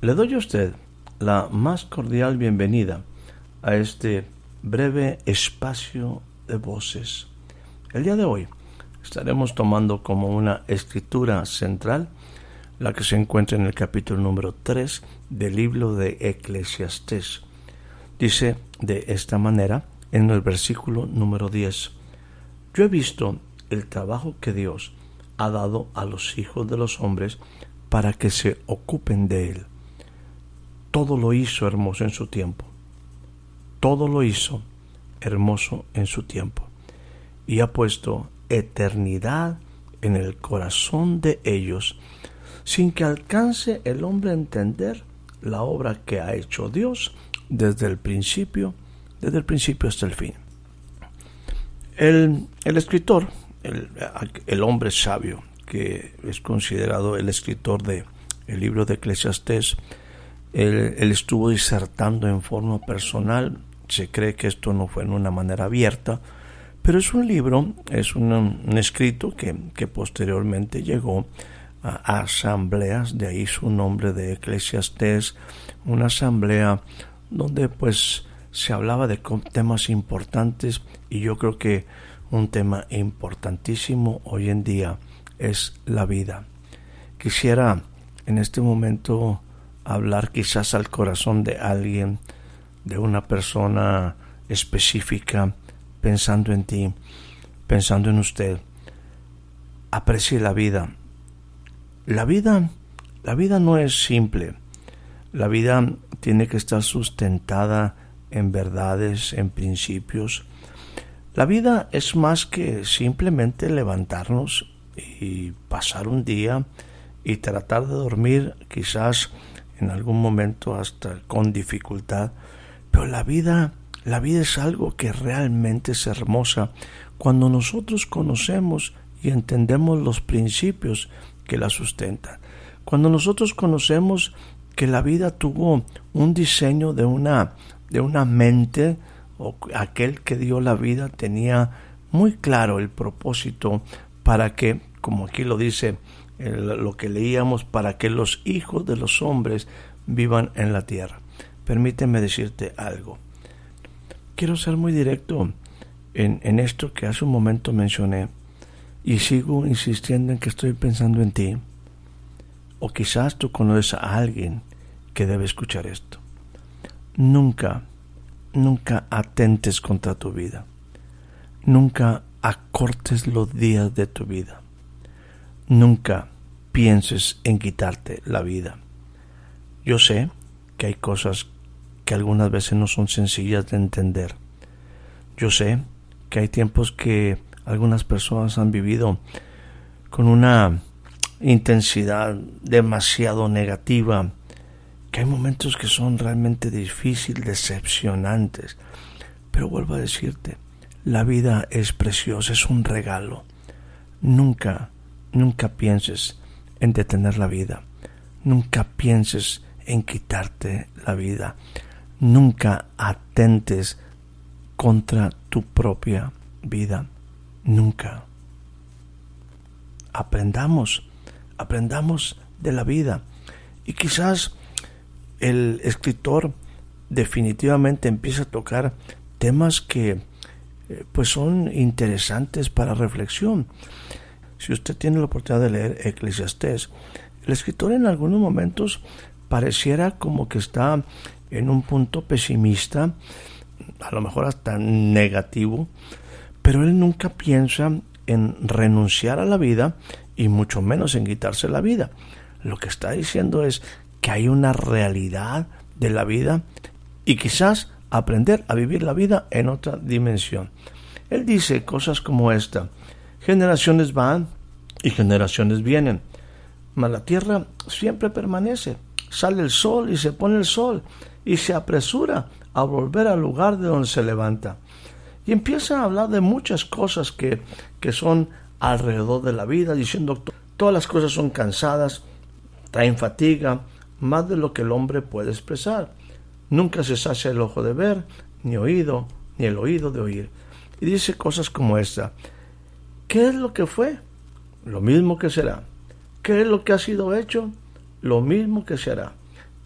Le doy a usted la más cordial bienvenida a este breve espacio de voces. El día de hoy estaremos tomando como una escritura central la que se encuentra en el capítulo número 3 del libro de Eclesiastés. Dice de esta manera en el versículo número 10, Yo he visto el trabajo que Dios ha dado a los hijos de los hombres para que se ocupen de él todo lo hizo hermoso en su tiempo. Todo lo hizo hermoso en su tiempo. Y ha puesto eternidad en el corazón de ellos, sin que alcance el hombre a entender la obra que ha hecho Dios desde el principio, desde el principio hasta el fin. El, escritor, el, el, hombre sabio, que es considerado el escritor de el libro de Eclesiastés, él, estuvo disertando en forma personal. Se cree que esto no fue en una manera abierta, pero es un libro, es un, escrito que, que, posteriormente llegó a, asambleas, de ahí su nombre de Eclesiastés, una asamblea donde pues se hablaba de temas importantes y yo creo que un tema importantísimo hoy en día es la vida. Quisiera en este momento hablar quizás al corazón de alguien, de una persona específica, pensando en ti, pensando en usted. Aprecie la vida. La vida, la vida no es simple. La vida tiene que estar sustentada en verdades, en principios. La vida es más que simplemente levantarnos y pasar un día y tratar de dormir quizás en algún momento hasta con dificultad, pero la vida, la vida es algo que realmente es hermosa cuando nosotros conocemos y entendemos los principios que la sustentan. Cuando nosotros conocemos que la vida tuvo un diseño de una de una mente o aquel que dio la vida tenía muy claro el propósito para que, como aquí lo dice lo que leíamos, para que los hijos de los hombres vivan en la tierra. Permíteme decirte algo. Quiero ser muy directo en, en esto que hace un momento mencioné y sigo insistiendo en que estoy pensando en ti. O quizás tú conoces a alguien que debe escuchar esto. Nunca, nunca atentes contra tu vida. Nunca acortes los días de tu vida. Nunca pienses en quitarte la vida. Yo sé que hay cosas que algunas veces no son sencillas de entender. Yo sé que hay tiempos que algunas personas han vivido con una intensidad demasiado negativa, que hay momentos que son realmente difíciles, decepcionantes. Pero vuelvo a decirte, la vida es preciosa, es un regalo. Nunca Nunca pienses en detener la vida. Nunca pienses en quitarte la vida. Nunca atentes contra tu propia vida. Nunca. Aprendamos, aprendamos de la vida. Y quizás el escritor definitivamente empieza a tocar temas que eh, pues son interesantes para reflexión. Si usted tiene la oportunidad de leer Eclesiastés, el escritor en algunos momentos pareciera como que está en un punto pesimista, a lo mejor hasta negativo, pero él nunca piensa en renunciar a la vida y mucho menos en quitarse la vida. Lo que está diciendo es que hay una realidad de la vida y quizás aprender a vivir la vida en otra dimensión. Él dice cosas como esta, generaciones van y generaciones vienen, mas la tierra siempre permanece. Sale el sol y se pone el sol y se apresura a volver al lugar de donde se levanta. Y empieza a hablar de muchas cosas que, que son alrededor de la vida, diciendo todas las cosas son cansadas, traen fatiga, más de lo que el hombre puede expresar. Nunca se sacia el ojo de ver, ni oído, ni el oído de oír. Y dice cosas como esta. ¿Qué es lo que fue? Lo mismo que será. ¿Qué es lo que ha sido hecho? Lo mismo que será.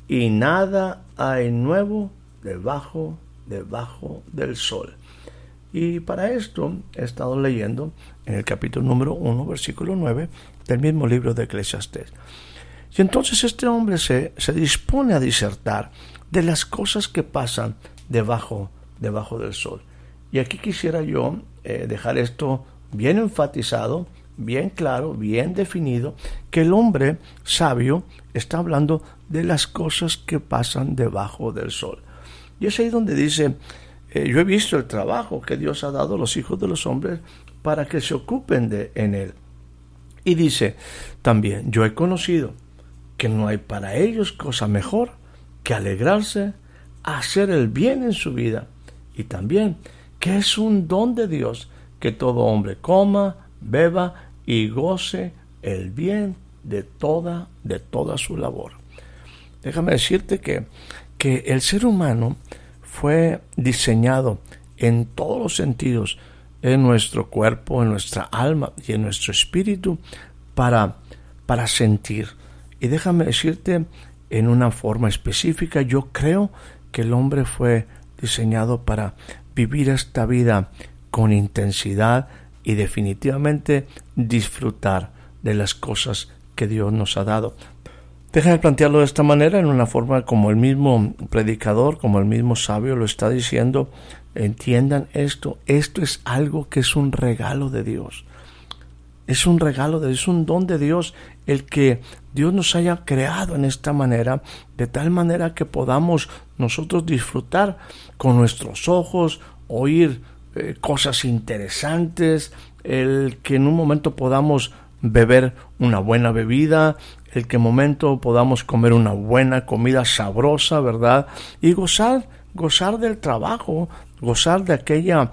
Y nada hay nuevo debajo, debajo del sol. Y para esto he estado leyendo en el capítulo número 1, versículo 9 del mismo libro de Eclesiastés. Y entonces este hombre se, se dispone a disertar de las cosas que pasan debajo, debajo del sol. Y aquí quisiera yo eh, dejar esto bien enfatizado, bien claro, bien definido, que el hombre sabio está hablando de las cosas que pasan debajo del sol. Y es ahí donde dice, eh, yo he visto el trabajo que Dios ha dado a los hijos de los hombres para que se ocupen de en él. Y dice también, yo he conocido que no hay para ellos cosa mejor que alegrarse, hacer el bien en su vida y también que es un don de Dios que todo hombre coma, beba y goce el bien de toda de toda su labor. Déjame decirte que que el ser humano fue diseñado en todos los sentidos, en nuestro cuerpo, en nuestra alma y en nuestro espíritu, para, para sentir. Y déjame decirte en una forma específica, yo creo que el hombre fue diseñado para vivir esta vida con intensidad y definitivamente disfrutar de las cosas que Dios nos ha dado. Déjame plantearlo de esta manera, en una forma como el mismo predicador, como el mismo sabio lo está diciendo. Entiendan esto, esto es algo que es un regalo de Dios. Es un regalo de Dios, es un don de Dios el que Dios nos haya creado en esta manera, de tal manera que podamos nosotros disfrutar con nuestros ojos, oír eh, cosas interesantes, el que en un momento podamos beber una buena bebida, el que en momento podamos comer una buena comida sabrosa, ¿verdad? Y gozar, gozar del trabajo, gozar de aquella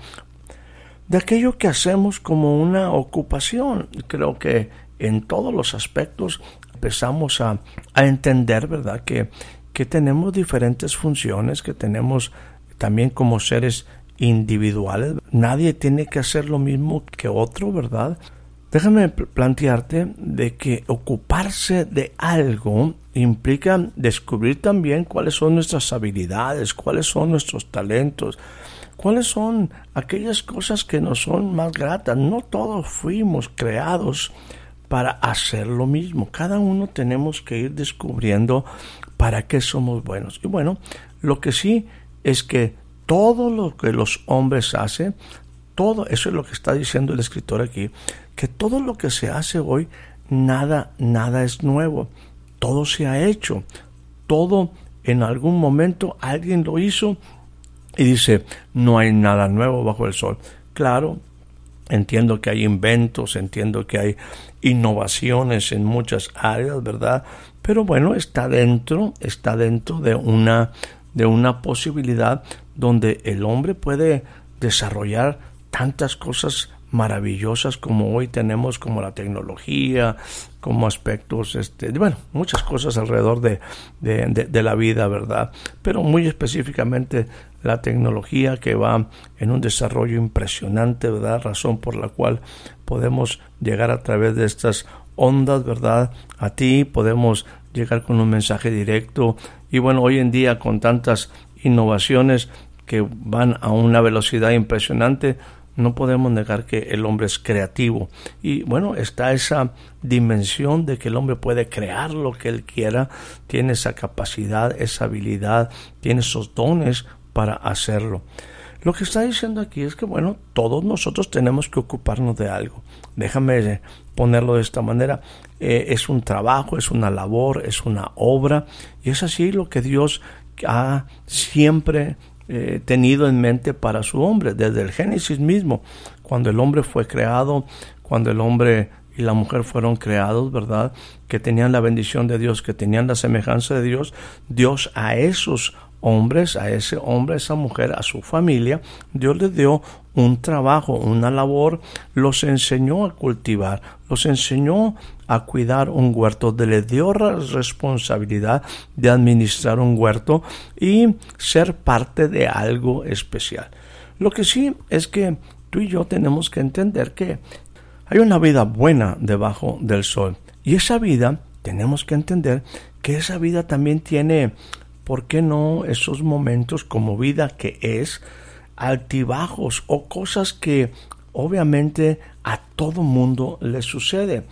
de aquello que hacemos como una ocupación. Creo que en todos los aspectos empezamos a, a entender, ¿verdad? Que, que tenemos diferentes funciones, que tenemos también como seres individuales. Nadie tiene que hacer lo mismo que otro, ¿verdad? Déjame plantearte de que ocuparse de algo implica descubrir también cuáles son nuestras habilidades, cuáles son nuestros talentos, cuáles son aquellas cosas que nos son más gratas. No todos fuimos creados para hacer lo mismo. Cada uno tenemos que ir descubriendo para qué somos buenos. Y bueno, lo que sí es que todo lo que los hombres hacen, todo, eso es lo que está diciendo el escritor aquí, que todo lo que se hace hoy, nada, nada es nuevo. Todo se ha hecho. Todo en algún momento alguien lo hizo y dice, no hay nada nuevo bajo el sol. Claro, entiendo que hay inventos, entiendo que hay innovaciones en muchas áreas, ¿verdad? Pero bueno, está dentro, está dentro de una de una posibilidad donde el hombre puede desarrollar tantas cosas maravillosas como hoy tenemos, como la tecnología, como aspectos, este, bueno, muchas cosas alrededor de, de, la vida, ¿verdad? Pero muy específicamente la tecnología que va en un desarrollo impresionante, ¿verdad? Razón por la cual podemos llegar a través de estas ondas, ¿verdad? A ti podemos llegar con un mensaje directo y bueno, hoy en día con tantas innovaciones que van a una velocidad impresionante, no podemos negar que el hombre es creativo. Y bueno, está esa dimensión de que el hombre puede crear lo que él quiera, tiene esa capacidad, esa habilidad, tiene esos dones para hacerlo. Lo que está diciendo aquí es que, bueno, todos nosotros tenemos que ocuparnos de algo. Déjame ponerlo de esta manera. Eh, es un trabajo, es una labor, es una obra. Y es así lo que Dios ha siempre eh, tenido en mente para su hombre, desde el Génesis mismo, cuando el hombre fue creado, cuando el hombre y la mujer fueron creados, ¿verdad? Que tenían la bendición de Dios, que tenían la semejanza de Dios, Dios a esos hombres, a ese hombre, a esa mujer, a su familia, Dios les dio un trabajo, una labor, los enseñó a cultivar, los enseñó a cuidar un huerto, les dio la responsabilidad de administrar un huerto y ser parte de algo especial. Lo que sí es que tú y yo tenemos que entender que hay una vida buena debajo del sol y esa vida tenemos que entender que esa vida también tiene ¿por qué no esos momentos como vida que es altibajos o cosas que obviamente a todo mundo le sucede?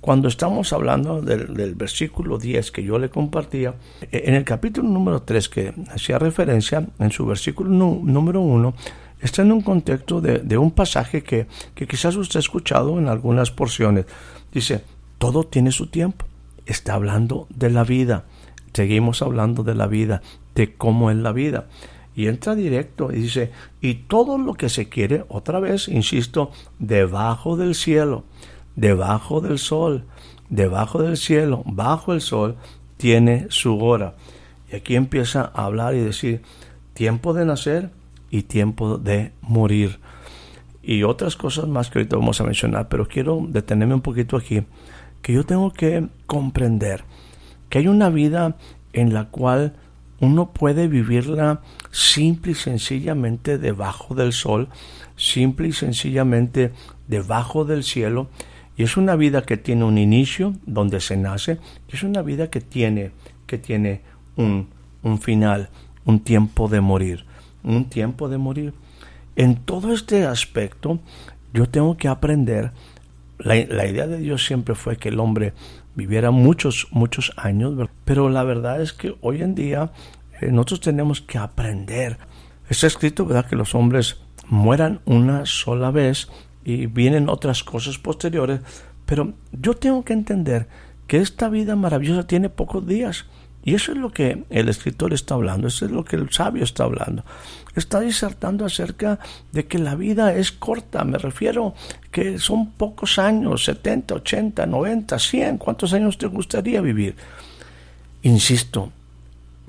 Cuando estamos hablando del, versículo 10 que yo le compartía, e, en el capítulo número 3 que hacía referencia, en su versículo número 1, está en un contexto de, de un pasaje que, que quizás usted ha escuchado en algunas porciones. Dice, todo tiene su tiempo. Está hablando de la vida seguimos hablando de la vida, de cómo es la vida. Y entra directo y dice, y todo lo que se quiere, otra vez, insisto, debajo del cielo, debajo del sol, debajo del cielo, bajo el sol, tiene su hora. Y aquí empieza a hablar y decir, tiempo de nacer y tiempo de morir. Y otras cosas más que ahorita vamos a mencionar, pero quiero detenerme un poquito aquí, que yo tengo que comprender que hay una vida en la cual uno puede vivirla simple y sencillamente debajo del sol, simple y sencillamente debajo del cielo, y es una vida que tiene un inicio donde se nace, y es una vida que tiene, que tiene un, un final, un tiempo de morir, un tiempo de morir. En todo este aspecto, yo tengo que aprender, la, idea de Dios siempre fue que el hombre viviera muchos, muchos años, pero la verdad es que hoy en día eh, nosotros tenemos que aprender. Está escrito, ¿verdad?, que los hombres mueran una sola vez y vienen otras cosas posteriores, pero yo tengo que entender que esta vida maravillosa tiene pocos días y eso es lo que el escritor está hablando, eso es lo que el sabio está hablando. Está disertando acerca de que la vida es corta, me refiero que son pocos años, 70, 80, 90, 100, ¿cuántos años te gustaría vivir? Insisto,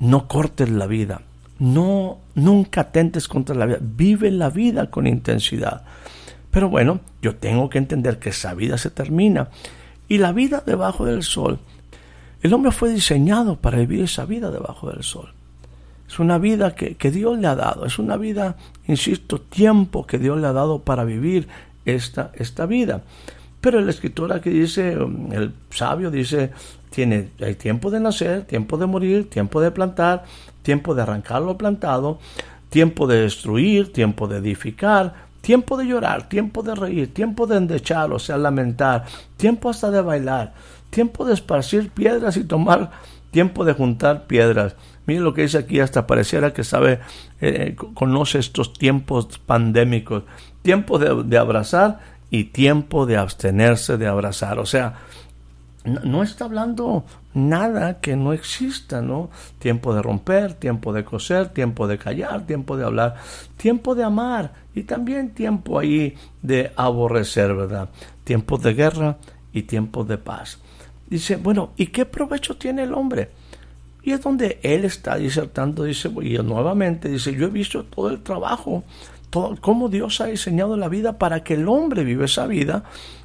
no cortes la vida, no nunca atentes contra la vida, vive la vida con intensidad. Pero bueno, yo tengo que entender que esa vida se termina y la vida debajo del sol el hombre fue diseñado para vivir esa vida debajo del sol. Es una vida que, Dios le ha dado, es una vida, insisto, tiempo que Dios le ha dado para vivir esta, esta vida. Pero el escritor aquí dice, el sabio dice, tiene, hay tiempo de nacer, tiempo de morir, tiempo de plantar, tiempo de arrancar lo plantado, tiempo de destruir, tiempo de edificar, tiempo de llorar, tiempo de reír, tiempo de endechar, o sea, lamentar, tiempo hasta de bailar, tiempo de esparcir piedras y tomar tiempo de juntar piedras. Mire lo que dice aquí, hasta pareciera que sabe, eh, conoce estos tiempos pandémicos. Tiempo de, abrazar y tiempo de abstenerse de abrazar. O sea, no, está hablando nada que no exista, ¿no? Tiempo de romper, tiempo de coser, tiempo de callar, tiempo de hablar, tiempo de amar y también tiempo ahí de aborrecer, ¿verdad? Tiempo de guerra y tiempo de paz. Dice, bueno, ¿y qué provecho tiene el hombre? Y es donde él está disertando, dice, y nuevamente dice, yo he visto todo el trabajo, todo, cómo Dios ha diseñado la vida para que el hombre viva esa vida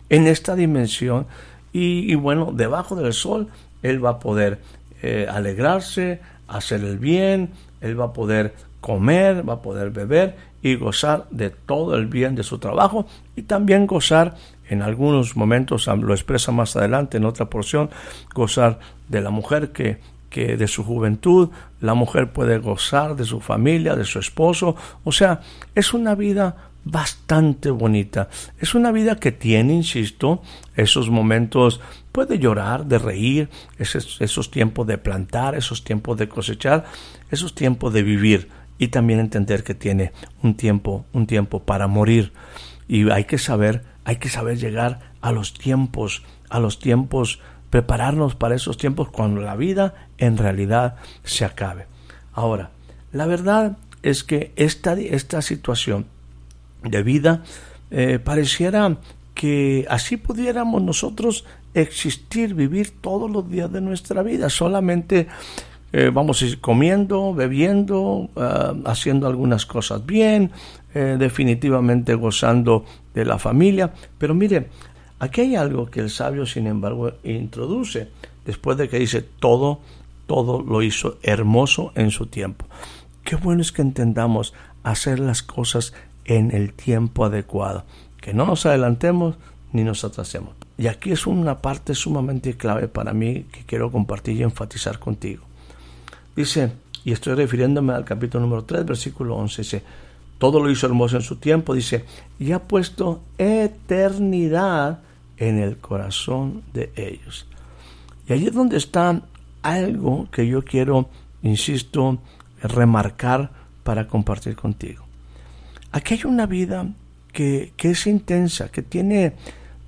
en esta dimensión. Y, bueno, debajo del sol, él va a poder eh, alegrarse, hacer el bien, él va a poder comer, va a poder beber y gozar de todo el bien de su trabajo y también gozar en algunos momentos lo expresa más adelante en otra porción, gozar de la mujer que, que de su juventud, la mujer puede gozar de su familia, de su esposo, o sea, es una vida bastante bonita. Es una vida que tiene, insisto, esos momentos, puede llorar, de reír, esos, esos tiempos de plantar, esos tiempos de cosechar, esos tiempos de vivir y también entender que tiene un tiempo, un tiempo para morir. Y hay que saber hay que saber llegar a los tiempos, a los tiempos, prepararnos para esos tiempos cuando la vida en realidad se acabe. Ahora, la verdad es que esta, esta situación de vida eh, pareciera que así pudiéramos nosotros existir, vivir todos los días de nuestra vida, solamente eh, vamos a ir comiendo, bebiendo, ah, haciendo algunas cosas bien, eh, definitivamente gozando de la familia. Pero mire, aquí hay algo que el sabio, sin embargo, introduce después de que dice todo, todo lo hizo hermoso en su tiempo. Qué bueno es que entendamos hacer las cosas en el tiempo adecuado, que no nos adelantemos ni nos atrasemos. Y aquí es una parte sumamente clave para mí que quiero compartir y enfatizar contigo. Dice, y estoy refiriéndome al capítulo número 3, versículo 11, dice, todo lo hizo hermoso en su tiempo, dice, y ha puesto eternidad en el corazón de ellos. Y allí es donde está algo que yo quiero, insisto, remarcar para compartir contigo. Aquí hay una vida que, que es intensa, que tiene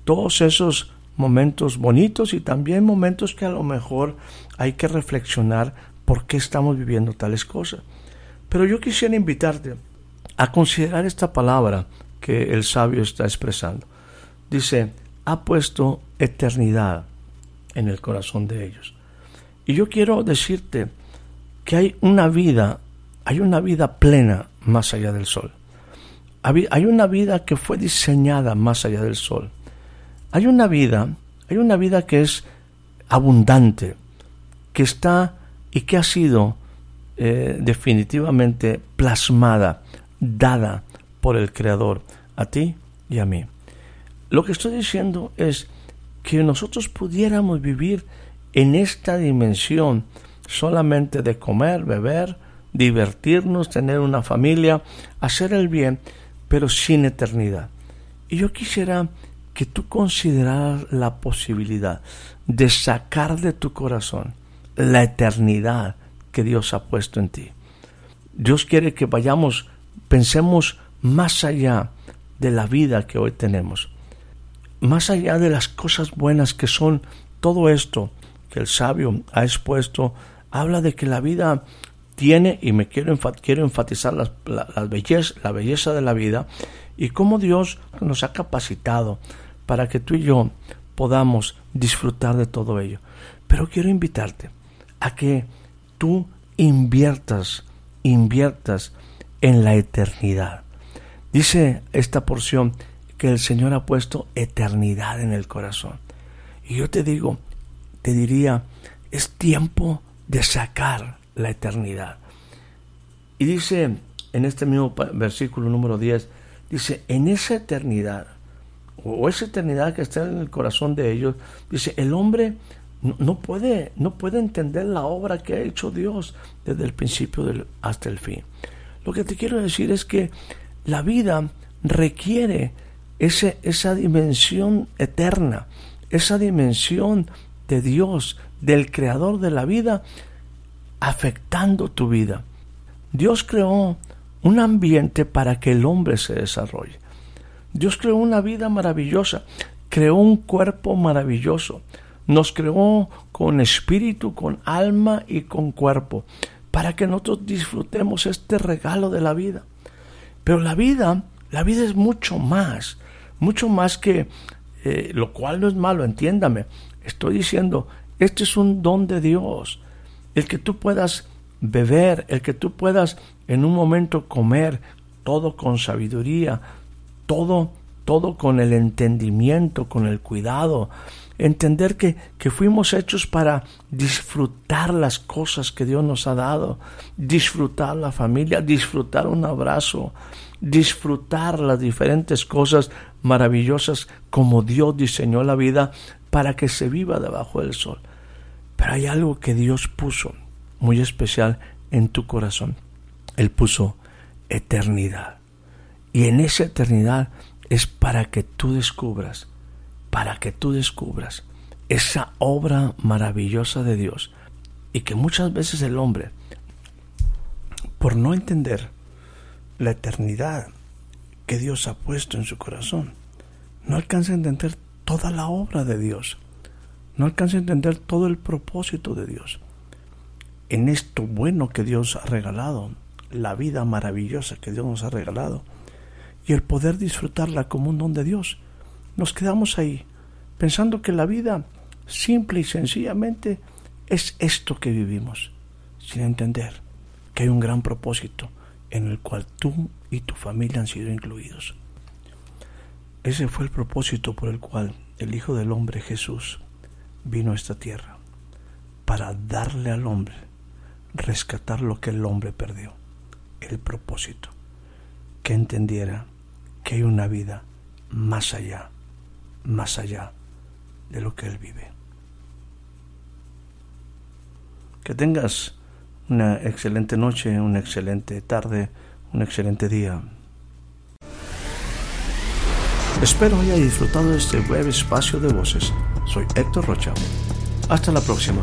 todos esos momentos bonitos y también momentos que a lo mejor hay que reflexionar por qué estamos viviendo tales cosas. Pero yo quisiera invitarte a considerar esta palabra que el sabio está expresando. Dice, ha puesto eternidad en el corazón de ellos. Y yo quiero decirte que hay una vida, hay una vida plena más allá del sol. Hay una vida que fue diseñada más allá del sol. Hay una vida, hay una vida que es abundante, que está y que ha sido eh, definitivamente plasmada, dada por el Creador a ti y a mí. Lo que estoy diciendo es que nosotros pudiéramos vivir en esta dimensión solamente de comer, beber, divertirnos, tener una familia, hacer el bien, pero sin eternidad. Y yo quisiera que tú consideraras la posibilidad de sacar de tu corazón la eternidad que Dios ha puesto en ti. Dios quiere que vayamos, pensemos más allá de la vida que hoy tenemos, más allá de las cosas buenas que son todo esto que el sabio ha expuesto, habla de que la vida tiene, y me quiero, quiero enfatizar la, belleza, la belleza de la vida, y cómo Dios nos ha capacitado para que tú y yo podamos disfrutar de todo ello. Pero quiero invitarte a que tú inviertas, inviertas en la eternidad. Dice esta porción que el Señor ha puesto eternidad en el corazón. Y yo te digo, te diría, es tiempo de sacar la eternidad. Y dice en este mismo versículo número 10, dice, en esa eternidad, o esa eternidad que está en el corazón de ellos, dice, el hombre no, puede, no puede entender la obra que ha hecho Dios desde el principio hasta el fin. Lo que te quiero decir es que la vida requiere ese, esa dimensión eterna, esa dimensión de Dios, del creador de la vida, afectando tu vida. Dios creó un ambiente para que el hombre se desarrolle. Dios creó una vida maravillosa, creó un cuerpo maravilloso, nos creó con espíritu, con alma y con cuerpo, para que nosotros disfrutemos este regalo de la vida. Pero la vida, la vida es mucho más, mucho más que, eh, lo cual no es malo, entiéndame. Estoy diciendo, este es un don de Dios. El que tú puedas beber, el que tú puedas en un momento comer, todo con sabiduría, todo, todo con el entendimiento, con el cuidado, entender que, que fuimos hechos para disfrutar las cosas que Dios nos ha dado, disfrutar la familia, disfrutar un abrazo, disfrutar las diferentes cosas maravillosas como Dios diseñó la vida para que se viva debajo del sol. Pero hay algo que Dios puso muy especial en tu corazón. Él puso eternidad. Y en esa eternidad es para que tú descubras para que tú descubras esa obra maravillosa de Dios y que muchas veces el hombre, por no entender la eternidad que Dios ha puesto en su corazón, no alcanza a entender toda la obra de Dios, no alcanza a entender todo el propósito de Dios. En esto bueno que Dios ha regalado, la vida maravillosa que Dios nos ha regalado y el poder disfrutarla como un don de Dios. Nos quedamos ahí, pensando que la vida simple y sencillamente es esto que vivimos, sin entender que hay un gran propósito en el cual tú y tu familia han sido incluidos. Ese fue el propósito por el cual el Hijo del Hombre Jesús vino a esta tierra, para darle al hombre, rescatar lo que el hombre perdió, el propósito, que entendiera que hay una vida más allá, más allá de lo que él vive. Que tengas una excelente noche, una excelente tarde, un excelente día. Espero haya disfrutado de este breve espacio de voces. Soy Héctor Rocha. Hasta la próxima.